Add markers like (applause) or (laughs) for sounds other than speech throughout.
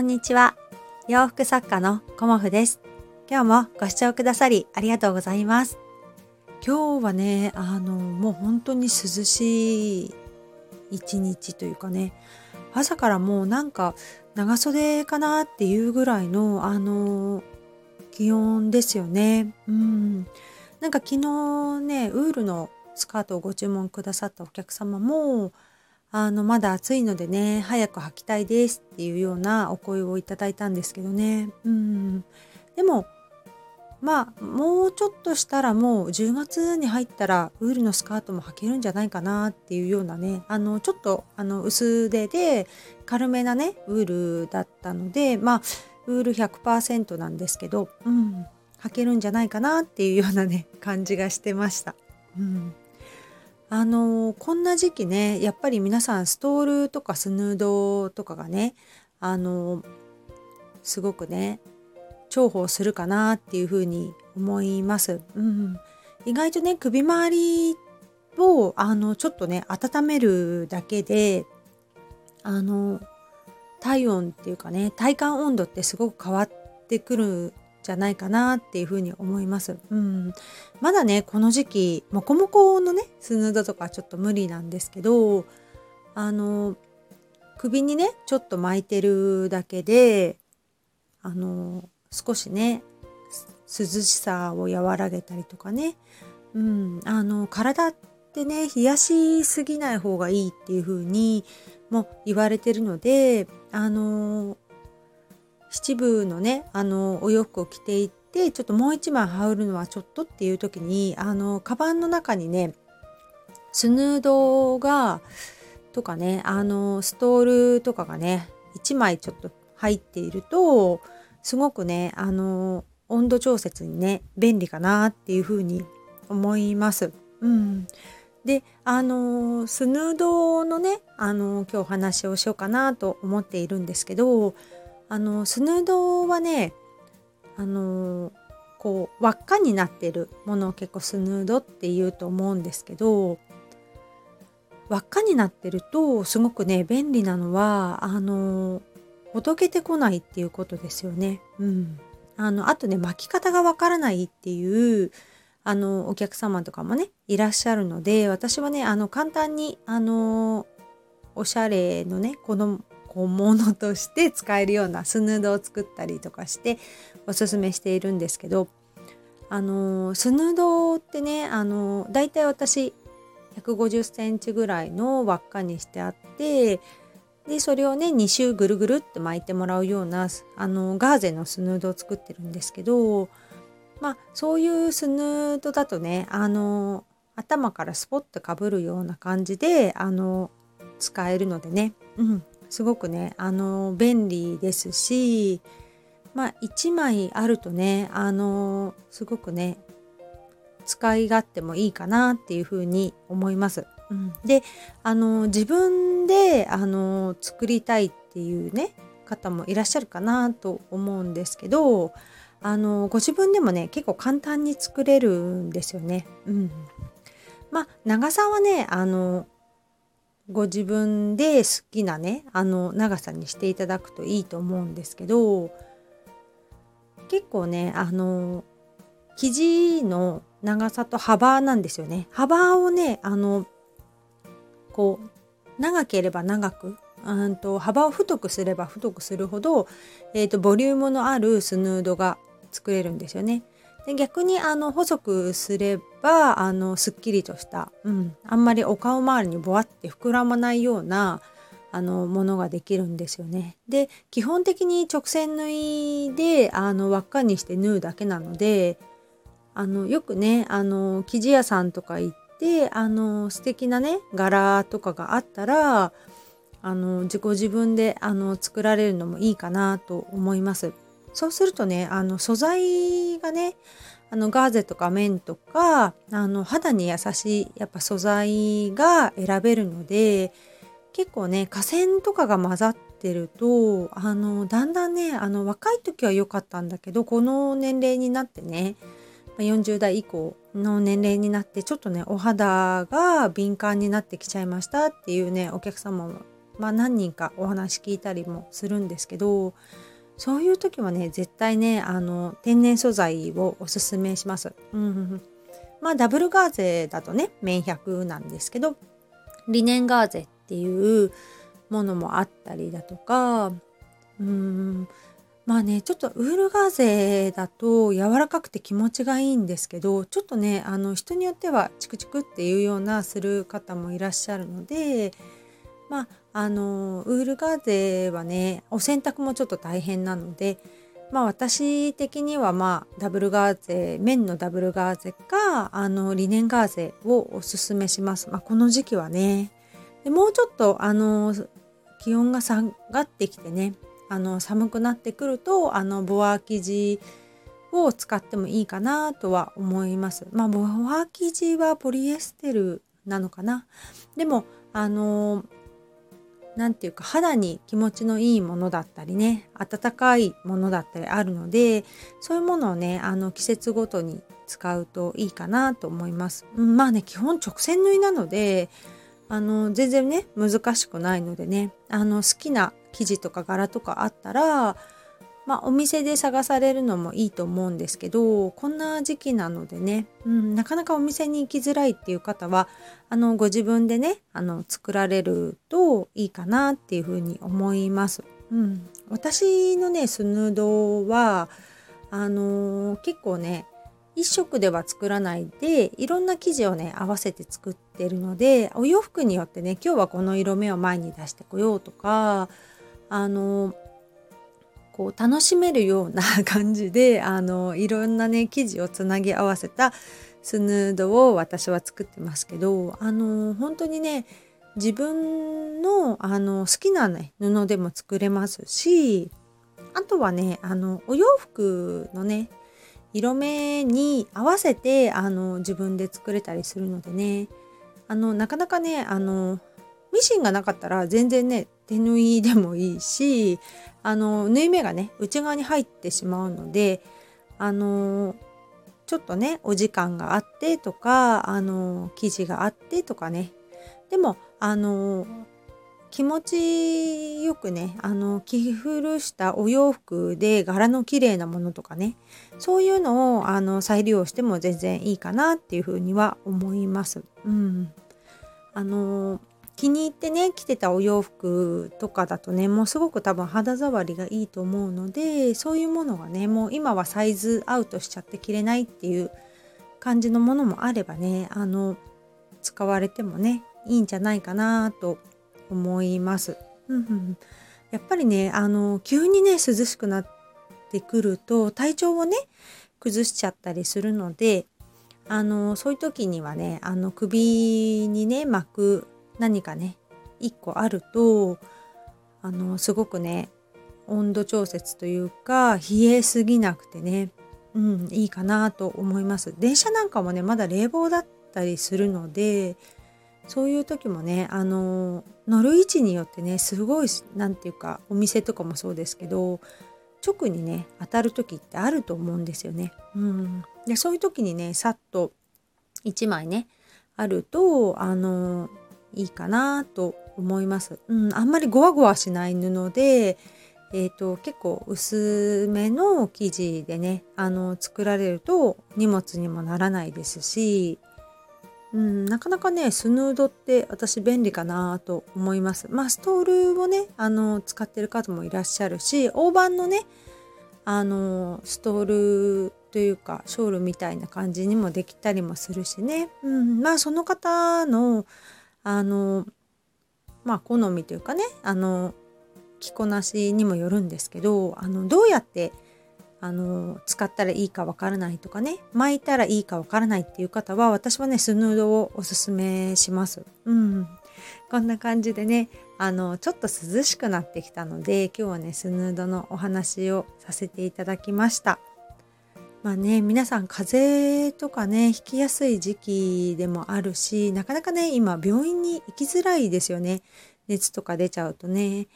こんにちは。洋服作家のコモフです。今日もご視聴くださりありがとうございます。今日はね、あの、もう本当に涼しい一日というかね、朝からもうなんか長袖かなっていうぐらいの、あの、気温ですよね。うん。なんか昨日ね、ウールのスカートをご注文くださったお客様も、あの、まだ暑いのでね、早く履きたいですっていうようなお声をいただいたんですけどね。うん。でも、まあ、もうちょっとしたらもう10月に入ったらウールのスカートも履けるんじゃないかなっていうようなね、あの、ちょっとあの薄手で軽めなね、ウールだったので、まあ、ウール100%なんですけど、うん、履けるんじゃないかなっていうようなね、感じがしてました。うん。あのこんな時期ねやっぱり皆さんストールとかスヌードとかがねあのすごくね重宝するかなっていうふうに思います。うん、意外とね首周りをあのちょっとね温めるだけであの体温っていうかね体感温度ってすごく変わってくるじゃないかなっていうふに思います。うん。まだね、この時期、もこもこのね、スヌードとかちょっと無理なんですけど、あの、首にね、ちょっと巻いてるだけで、あの、少しね、涼しさを和らげたりとかね、うん、あの、体ってね、冷やしすぎない方がいいっていうふうにも言われてるので、あの、七分のねあのお洋服を着ていってちょっともう一枚羽織るのはちょっとっていう時にあのカバンの中にねスヌードがとかねあのストールとかがね1枚ちょっと入っているとすごくねあの温度調節にね便利かなっていうふうに思います。うん、であのスヌードのねあの今日お話をしようかなと思っているんですけどあのスヌードはねあのこう輪っかになってるものを結構スヌードって言うと思うんですけど輪っかになってるとすごくね便利なのはあのほどけてこないっていうことですよね。うん、あのあとね巻き方がわからないっていうあのお客様とかもねいらっしゃるので私はねあの簡単にあのおしゃれのねこの小物として使えるようなスヌードを作ったりとかしておすすめしているんですけどあのスヌードってねあのだいたい私150センチぐらいの輪っかにしてあってでそれをね2周ぐるぐるって巻いてもらうようなあのガーゼのスヌードを作ってるんですけどまあそういうスヌードだとねあの頭からスポッとかぶるような感じであの使えるのでね、うん、すごくねあの便利ですしまあ1枚あるとねあのすごくね使い勝手もいいかなっていうふうに思います。うん、であの自分であの作りたいっていうね方もいらっしゃるかなと思うんですけどあのご自分でもね結構簡単に作れるんですよね。うん、まあ長さはねあのご自分で好きなねあの長さにしていただくといいと思うんですけど結構ねあの生地の長さと幅なんですよね幅をねあのこう長ければ長くうんと幅を太くすれば太くするほど、えーとボリュームのあるスヌードが作れるんですよね。で逆にあの細くすればあのすっきりとした、うん、あんまりお顔周りにボワって膨らまないようなあのものができるんですよね。で基本的に直線縫いであの輪っかにして縫うだけなのであのよくねあの生地屋さんとか行ってあの素敵なね柄とかがあったらあの自己自分であの作られるのもいいかなと思います。そうするとねあの素材がねあのガーゼとか綿とかあの肌に優しいやっぱ素材が選べるので結構ね河川とかが混ざってるとあのだんだんねあの若い時は良かったんだけどこの年齢になってね40代以降の年齢になってちょっとねお肌が敏感になってきちゃいましたっていうねお客様もまあ、何人かお話聞いたりもするんですけどそういう時はね絶対ねあの天然素材をおすすめします。うん、まあダブルガーゼだとね綿100なんですけどリネンガーゼっていうものもあったりだとかうんまあねちょっとウールガーゼだと柔らかくて気持ちがいいんですけどちょっとねあの人によってはチクチクっていうようなする方もいらっしゃるのでまああのウールガーゼはねお洗濯もちょっと大変なのでまあ私的にはまあダブルガーゼ綿のダブルガーゼかあのリネンガーゼをおすすめします。まあ、この時期はねでもうちょっとあの気温が下がってきてねあの寒くなってくるとあのボア生地を使ってもいいかなとは思います。まあボア生地はポリエステルなのかな。でもあの何て言うか肌に気持ちのいいものだったりね温かいものだったりあるのでそういうものをねあの季節ごとに使うといいかなと思います。うんまあね基本直線縫いなのであの全然ね難しくないのでねあの好きな生地とか柄とかあったらまあ、お店で探されるのもいいと思うんですけどこんな時期なのでね、うん、なかなかお店に行きづらいっていう方はあのご自分でねあの作られるといいかなっていうふうに思います。うん、私のねスヌードはあのー、結構ね1色では作らないでいろんな生地をね合わせて作ってるのでお洋服によってね今日はこの色目を前に出してこようとかあのこう楽しめるような (laughs) 感じであのいろんなね生地をつなぎ合わせたスヌードを私は作ってますけどあの本当にね自分のあの好きな、ね、布でも作れますしあとはねあのお洋服のね色目に合わせてあの自分で作れたりするのでねあのなかなかねあのミシンがなかったら全然ね手縫いでもいいしあの縫い目がね内側に入ってしまうのであのちょっとねお時間があってとかあの生地があってとかねでもあの気持ちよくねあの着古したお洋服で柄の綺麗なものとかねそういうのをあの再利用しても全然いいかなっていうふうには思います。うん、あの気に入ってね着てたお洋服とかだとねもうすごく多分肌触りがいいと思うのでそういうものがねもう今はサイズアウトしちゃって着れないっていう感じのものもあればねあの使われてもねいいんじゃないかなと思います。やっぱりねあの急にね涼しくなってくると体調をね崩しちゃったりするのであのそういう時にはねあの首にね巻く何かね1個あるとあのすごくね温度調節というか冷えすぎなくてねうんいいかなと思います電車なんかもねまだ冷房だったりするのでそういう時もねあの乗る位置によってねすごい何て言うかお店とかもそうですけど直にね当たる時ってあると思うんですよね。うん、でそういう時にねさっと1枚ねあるとあのいいかなと思います。うん、あんまりゴワゴワしない布で、えーと、結構薄めの生地でねあの作られると荷物にもならないですし、うん、なかなかねスヌードって私便利かなと思います。まあストールをねあの使ってる方もいらっしゃるし大判のねあのストールというかショールみたいな感じにもできたりもするしね、うん、まあその方のあのまあ好みというかねあの着こなしにもよるんですけどあのどうやってあの使ったらいいかわからないとかね巻いたらいいかわからないっていう方は私はねスヌードをおすすめします。うん、こんな感じでねあのちょっと涼しくなってきたので今日はねスヌードのお話をさせていただきました。まあね、皆さん風邪とかね、ひきやすい時期でもあるし、なかなかね、今病院に行きづらいですよね。熱とか出ちゃうとね。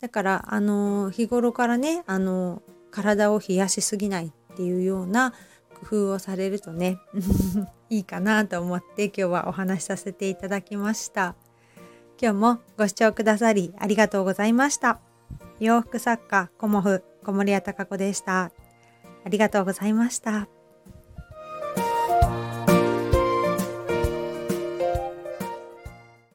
だから、あの、日頃からね、あの、体を冷やしすぎないっていうような工夫をされるとね、(laughs) いいかなと思って今日はお話しさせていただきました。今日もご視聴くださりありがとうございました。洋服作家、コモフ、小森屋隆子でした。ありがとうございました。